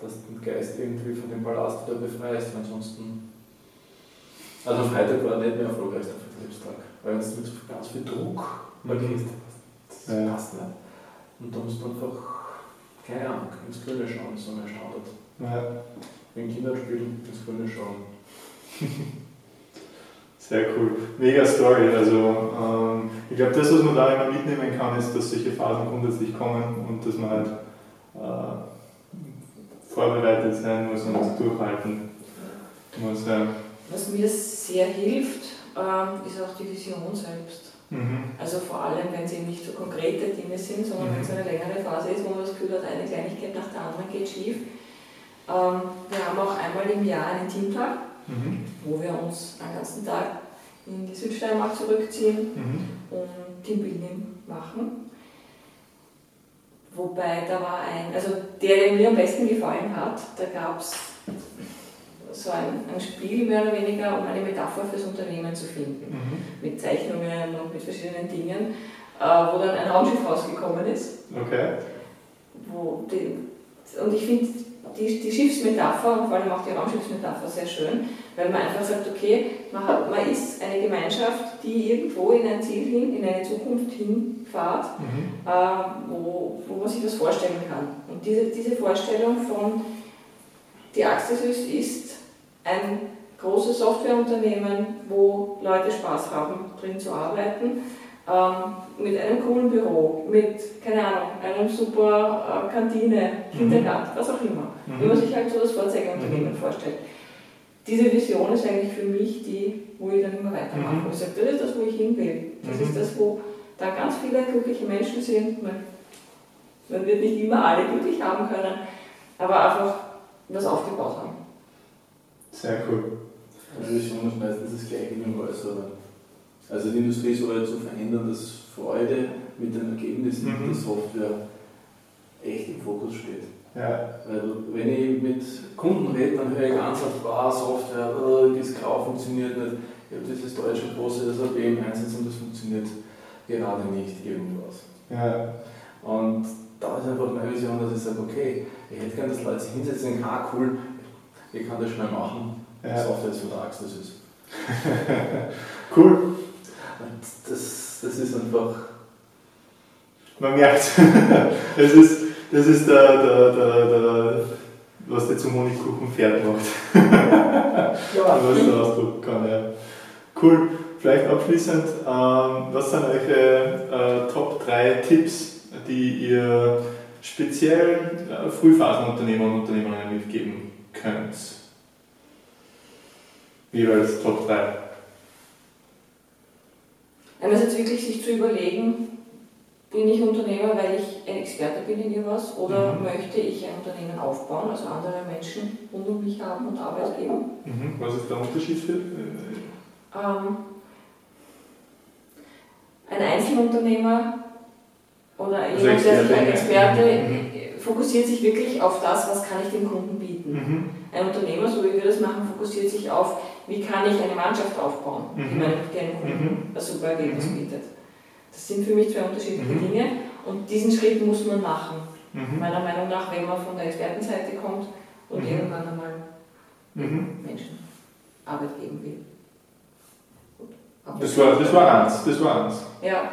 S2: Dass du den Geist irgendwie von dem Ballast wieder befreist, weil ansonsten. Also Freitag war nicht mehr erfolgreichster Vertriebstag, weil es mit ganz viel Druck mhm. agiert. Das ja. passt nicht. Und da musst du einfach, keine Ahnung, ins Grüne schauen, so mehr Standard. Ja wenn Kinder spielen, ins Grüne schauen.
S1: Sehr cool. Mega Story. Also ähm, ich glaube, das, was man da immer mitnehmen kann, ist, dass solche Phasen grundsätzlich kommen und dass man halt äh, vorbereitet sein muss und durchhalten muss. Ja.
S3: Was mir sehr hilft, ähm, ist auch die Vision selbst. Mhm. Also vor allem, wenn es eben nicht so konkrete Dinge sind, sondern mhm. wenn es eine längere Phase ist, wo man das Gefühl hat, eine Kleinigkeit nach der anderen geht schief, wir haben auch einmal im Jahr einen Teamtag, mhm. wo wir uns einen ganzen Tag in die Südsteiermark zurückziehen mhm. und Teambuilding machen. Wobei da war ein, also der, der mir am besten gefallen hat, da gab es so ein, ein, Spiel mehr oder weniger, um eine Metapher fürs Unternehmen zu finden. Mhm. Mit Zeichnungen und mit verschiedenen Dingen, äh, wo dann ein Raumschiff rausgekommen ist. Okay. Wo die, und ich finde, die, die Schiffsmetapher und vor allem auch die Raumschiffsmetapher sehr schön, weil man einfach sagt, okay, man, hat, man ist eine Gemeinschaft, die irgendwo in ein Ziel hin, in eine Zukunft hinfahrt, mhm. äh, wo, wo man sich das vorstellen kann. Und diese, diese Vorstellung von, die Axisys ist ein großes Softwareunternehmen, wo Leute Spaß haben, drin zu arbeiten, ähm, mit einem coolen Büro, mit, keine Ahnung, einem super äh, Kantine, mhm. Kindergarten, was auch immer. Mhm. Wie man sich halt so das Vorzeigeunternehmen mhm. vorstellt. Diese Vision ist eigentlich für mich die, wo ich dann immer weitermache. Mhm. ich sage, das ist das, wo ich hin will. Das mhm. ist das, wo da ganz viele glückliche Menschen sind. Man, man wird nicht immer alle glücklich haben können, aber einfach was aufgebaut haben.
S1: Sehr cool.
S2: Also Vision ist meistens das gleiche wie im Äußeren. Also die Industrie so weit zu verändern, dass Freude mit den Ergebnissen mhm. der Software echt im Fokus steht. Ja. Weil wenn ich mit Kunden rede, dann höre ich ganz oft, ah, Software, oh, das grau funktioniert nicht. ich habe dieses deutsche große SAP im Einsatz und das funktioniert gerade nicht irgendwas.
S1: Ja.
S2: Und da ist einfach meine Vision, dass ich sage, okay, ich hätte gerne, dass Leute sich hinsetzen und denken, ah cool, ich kann das schnell machen. Ja. Software ist vertrags, das ist.
S1: cool.
S2: Und das, das ist einfach.
S1: Man merkt, das ist, das ist der, der, der, der was der zum Honigkuchen Pferd macht. ja. was da ausdrücken kann, ja. Cool. Vielleicht abschließend, ähm, was sind eure äh, Top 3 Tipps, die ihr speziell äh, Frühphasenunternehmer und Unternehmerinnen mitgeben könnt? Jeweils Top 3.
S3: Einerseits wirklich sich zu überlegen, bin ich Unternehmer, weil ich ein Experte bin in irgendwas oder mhm. möchte ich ein Unternehmen aufbauen, also andere Menschen rund um mich haben und Arbeit geben?
S1: Mhm. Was ist der Unterschied für?
S3: Ähm, ein Einzelunternehmer oder also jemand, der sich ein Experte mhm. fokussiert sich wirklich auf das, was kann ich dem Kunden bieten. Mhm. Ein Unternehmer, so wie wir das machen, fokussiert sich auf, wie kann ich eine Mannschaft aufbauen, die mhm. meinem Kunden mhm. ein super Ergebnis mhm. bietet. Das sind für mich zwei unterschiedliche mhm. Dinge und diesen Schritt muss man machen. Mhm. Meiner Meinung nach, wenn man von der Expertenseite kommt und mhm. irgendwann einmal mhm. Menschen Arbeit geben will.
S1: Das war, das war eins, das war eins.
S3: Ja.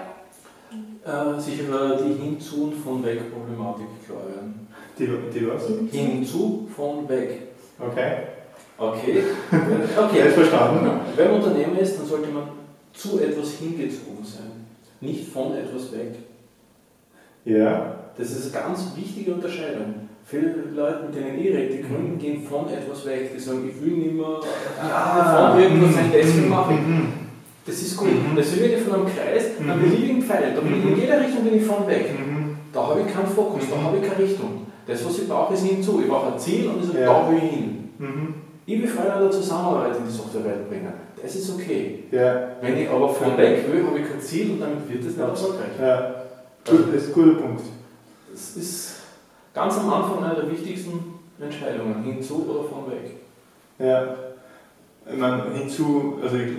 S2: Äh, sich über die Hinzu- und von Weg-Problematik klar werden.
S1: Die, die was?
S2: Hinzu, von weg.
S1: Okay.
S2: Okay.
S1: okay. Verstanden.
S2: Wenn man Unternehmer ist, dann sollte man zu etwas hingezogen sein nicht von etwas weg.
S1: Ja.
S2: Das ist eine ganz wichtige Unterscheidung. Viele Leute, mit denen ich rede, die Gründen mhm. gehen von etwas weg. Die sagen, ich will nicht mehr ah, von irgendwas sein, deswegen mhm. mache ich. Mhm. Das ist gut. Mhm. Das ist wirklich von einem Kreis, mhm. einem beliebigen Pfeil. Da bin ich in jeder Richtung bin ich von weg. Mhm. Da habe ich keinen Fokus, da habe ich keine Richtung. Das, was ich brauche, ist hinzu. Ich brauche ein Ziel und ich sage, ja. da will ich hin. Ich will der Zusammenarbeit in die Softwarewelt bringen. Das ist okay.
S1: Ja.
S2: Wenn ich aber von weg will, habe ich kein Ziel und damit wird es nicht erfolgreich.
S1: Ja. Gut, das ist ein guter Punkt.
S2: Das ist ganz am Anfang einer der wichtigsten Entscheidungen, hinzu oder von weg.
S1: Ja. Ich meine, hinzu, also ich,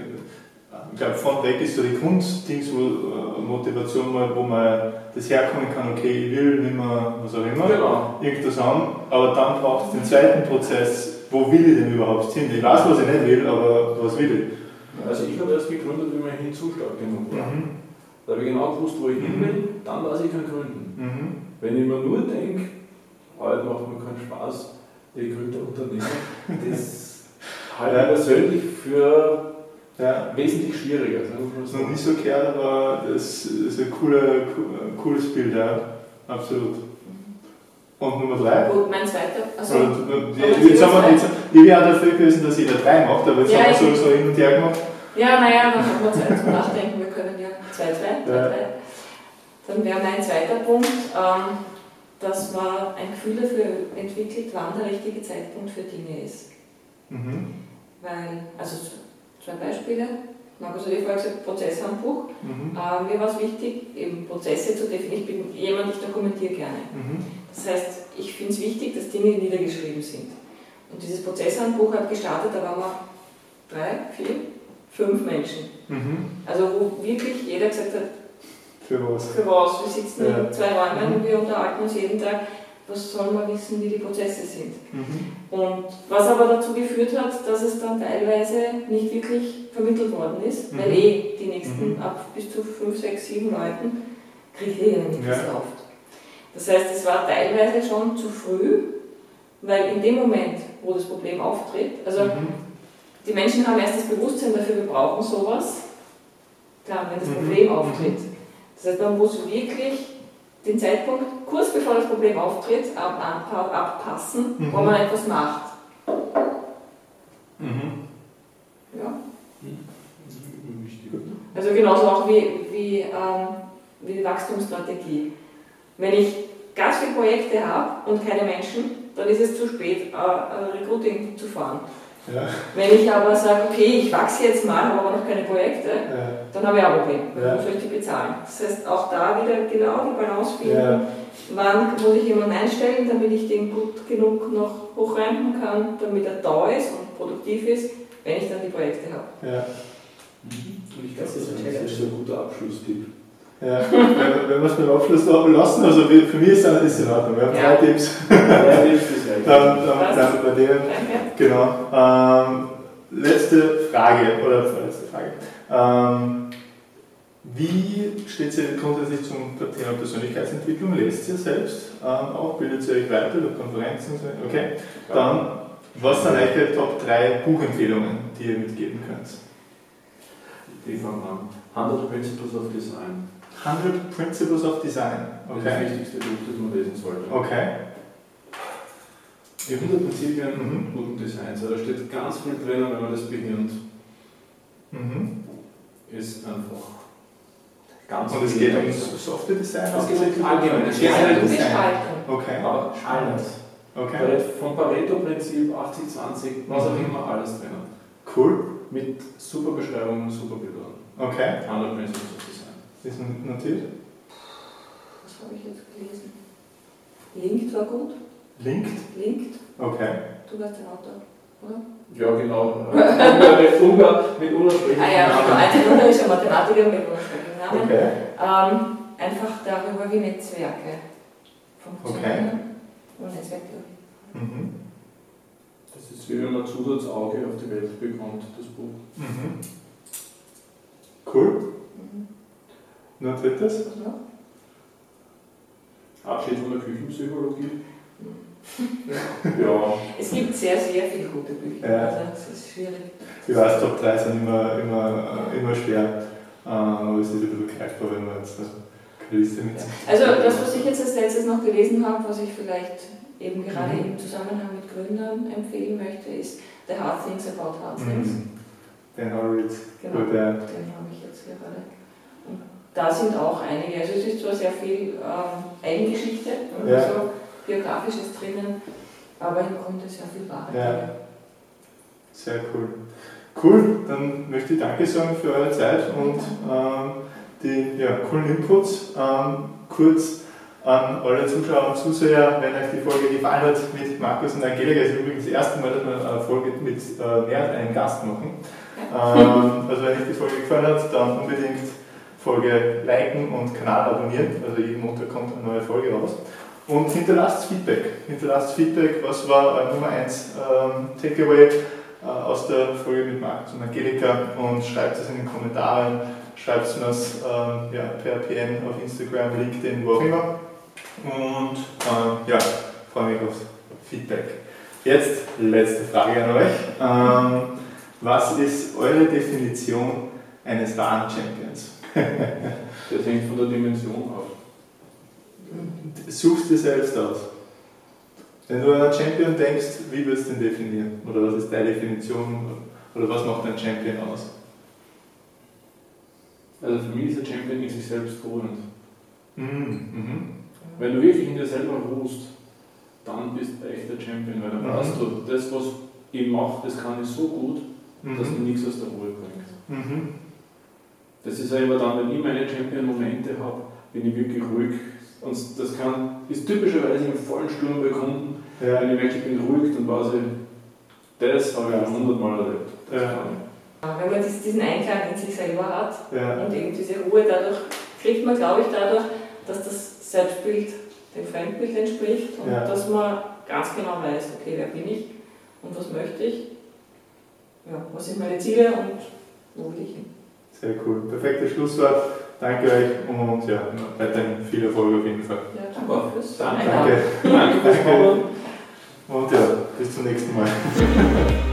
S1: ich glaube, von weg ist so die Grundmotivation, äh, wo man das herkommen kann, okay, ich will nicht mehr, was auch immer,
S2: genau.
S1: irgendwas an, aber dann braucht es den zweiten Prozess, wo will ich denn überhaupt hin? Ich weiß, was ich nicht will, aber was will ich?
S2: Also ich habe erst gegründet, wie mein Hinzuschlag genug war. Mhm. Da habe ich genau gewusst, wo ich hin will, mhm. dann weiß ich kann gründen. Mhm. Wenn ich mir nur denke, heute macht mir keinen Spaß, ich gründe ein Unternehmen, das halte ich persönlich für ja. wesentlich schwieriger.
S1: Das noch nicht so gehört, aber das ist ein cooler, cooles Bild, ja. Absolut. Und Nummer drei?
S3: Gut, mein zweiter. Also,
S1: jetzt haben wir, jetzt, ich wäre dafür gewesen, dass jeder drei macht, aber jetzt ja, haben wir so, so hin und her gemacht.
S3: Ja, naja, dann haben wir Zeit zum Nachdenken. Wir können ja zwei, drei. Ja. drei. Dann wäre mein zweiter Punkt, ähm, dass man ein Gefühl dafür entwickelt, wann der richtige Zeitpunkt für Dinge ist. Mhm. Weil, also zwei Beispiele. Markus hat ja vorher gesagt, Prozesshandbuch. Mhm. Äh, mir war es wichtig, eben Prozesse zu definieren. Ich bin jemand, ich dokumentiere gerne. Mhm. Das heißt, ich finde es wichtig, dass Dinge niedergeschrieben sind. Und dieses Prozesshandbuch hat gestartet, da waren wir drei, vier, fünf Menschen. Mhm. Also wo wirklich jeder gesagt hat,
S1: für was?
S3: Für was? Wir sitzen ja. in zwei Räumen und wir unterhalten uns jeden Tag, was soll man wissen, wie die Prozesse sind. Mhm. Und was aber dazu geführt hat, dass es dann teilweise nicht wirklich vermittelt worden ist, mhm. weil eh die nächsten mhm. ab bis zu fünf, sechs, sieben Leuten Kriterien nicht ja. gekauft. Das heißt, es war teilweise schon zu früh, weil in dem Moment, wo das Problem auftritt, also mhm. die Menschen haben erst das Bewusstsein dafür, wir brauchen sowas, klar, wenn das mhm. Problem mhm. auftritt. Das heißt, man muss wirklich den Zeitpunkt kurz bevor das Problem auftritt ab, abpassen, mhm. wo man etwas macht. Mhm. Ja. Also genauso auch wie, wie, ähm, wie die Wachstumsstrategie. Wenn ich ganz viele Projekte habe und keine Menschen, dann ist es zu spät, äh, Recruiting zu fahren. Ja. Wenn ich aber sage, okay, ich wachse jetzt mal, habe aber noch keine Projekte, ja. dann habe ich auch ein Problem. Ja. Muss ich die bezahlen? Das heißt, auch da wieder genau die Balance finden. Wann muss ich jemanden einstellen, damit ich den gut genug noch hochrenten kann, damit er da ist und produktiv ist, wenn ich dann die Projekte habe.
S2: Mhm. Und ich glaube, das ist ein guter Abschlusstipp.
S1: Ja, wenn, wenn wir es beim Abschluss da lassen, also für mich ist es in Ordnung. Wir haben drei Tipps. Dann, dann, dann bei dem. Genau. Ähm, letzte Frage, oder letzte Frage. Ähm, wie steht ihr grundsätzlich zum Thema Persönlichkeitsentwicklung? Lest ihr selbst ähm, auch? Bildet ihr euch weiter über Konferenzen? Okay. Dann, was sind eure Top 3 Buchempfehlungen, die ihr mitgeben könnt?
S2: Die fangen an. 100 Principles of Design.
S1: 100 Principles of Design.
S2: Okay. Das, das wichtigste Buch, das man lesen sollte.
S1: Okay.
S2: Die 100 Prinzipien mhm. guten Designs. Also da steht ganz viel drin, wenn man das behirnt. Mhm. Ist einfach
S1: ganz Und es geht um Software Design?
S2: Es geht um allgemein.
S3: Es geht um Design.
S1: Okay.
S2: Aber alles. Okay. Vom Pareto-Prinzip 80-20, was auch immer, alles drin.
S1: Cool.
S2: Mit super Beschreibungen und super Bildern.
S1: Okay.
S2: 100 Principles of Design.
S1: Ist notiert?
S3: Was habe ich jetzt gelesen? Linked war gut.
S1: Linked?
S3: Linked.
S1: Okay.
S3: Du warst der Autor, oder?
S2: Ja, genau. Ungar, Ungar mit unersprechlichen
S3: Ah ja, genau. Ein ungarischer Mathematiker mit unersprechlichen Namen.
S1: Okay.
S3: Ähm, einfach darüber, wie Netzwerke funktionieren.
S1: Okay.
S3: Und Netzwerke.
S1: Mhm.
S2: Das ist wie wenn man Zusatzauge auf die Welt bekommt, das Buch.
S1: Mhm. Cool. Mhm. Nur drittes?
S3: Was noch?
S2: Abschied von der Küchenpsychologie. ja.
S3: Es gibt sehr, sehr viele gute Bücher.
S1: Ja.
S3: Also es ist schwierig.
S1: Ich weiß, Top 3 sind immer, immer, immer schwer. Aber es ist ein bisschen greifbar, wenn man jetzt eine Liste mit
S3: Also das, was ich jetzt als letztes noch gelesen habe, was ich vielleicht eben gerade mhm. im Zusammenhang mit Gründern empfehlen möchte, ist The Hard Things About Hard Things. Mhm.
S1: Den Horowitz.
S3: Genau, den habe ich jetzt gerade. Da sind auch einige, also es ist zwar sehr viel ähm, Eigengeschichte, ja. so biografisches drinnen, aber im Grunde sehr viel Wahrheit.
S1: Ja. Sehr cool. Cool, dann möchte ich Danke sagen für eure Zeit und ähm, die ja, coolen Inputs. Ähm, kurz an alle Zuschauer und Zuseher, wenn euch die Folge gefallen hat mit Markus und Angelika, ist übrigens das erste Mal, dass wir eine Folge mit äh, mehr als einem Gast machen. Ähm, also wenn euch die Folge gefallen hat, dann unbedingt Folge liken und Kanal abonnieren. Also jeden Montag kommt eine neue Folge raus. Und hinterlasst Feedback. Hinterlasst Feedback, was war äh, Nummer 1 ähm, Takeaway äh, aus der Folge mit Markus und Angelika und schreibt es in den Kommentaren, schreibt es mir ähm, ja, per PM auf Instagram, LinkedIn, wo auch immer. Und äh, ja, freue mich auf Feedback. Jetzt letzte Frage an euch. Ähm, was ist eure Definition eines wahren Champions?
S2: Das hängt von der Dimension ab.
S1: Suchst dir selbst aus. Wenn du an einen Champion denkst, wie würdest du ihn definieren? Oder was ist deine Definition? Oder was macht ein Champion aus?
S2: Also für mich ist ein Champion in sich selbst ruhend.
S1: Mhm. Mhm.
S2: Wenn du wirklich in dir selber ruhst, dann bist du echt der Champion, weil dann mhm. weißt du, das, was ich mache, das kann ich so gut, mhm. dass mir nichts aus der Ruhe bringt. Das ist ja immer dann, wenn ich meine Champion-Momente habe, bin ich wirklich ruhig. Und das kann, ist typischerweise im vollen Sturm bei Kunden, ja. wenn ich merke, ich bin ruhig, dann weiß ich, das habe ich hundertmal erlebt. Das
S3: ja. Wenn man diesen Einklang in sich selber hat
S1: ja.
S3: und eben diese Ruhe dadurch, kriegt man, glaube ich, dadurch, dass das Selbstbild dem Fremdbild entspricht und dass man ganz genau weiß, okay, wer bin ich und was möchte ich, ja, was sind meine Ziele und wo will ich hin.
S1: Sehr cool. Perfektes Schlusswort. Danke euch und ja, weiterhin viel Erfolg auf jeden Fall.
S3: Ja, danke fürs
S1: Danke. Danke. Danke. Und ja, bis zum nächsten Mal.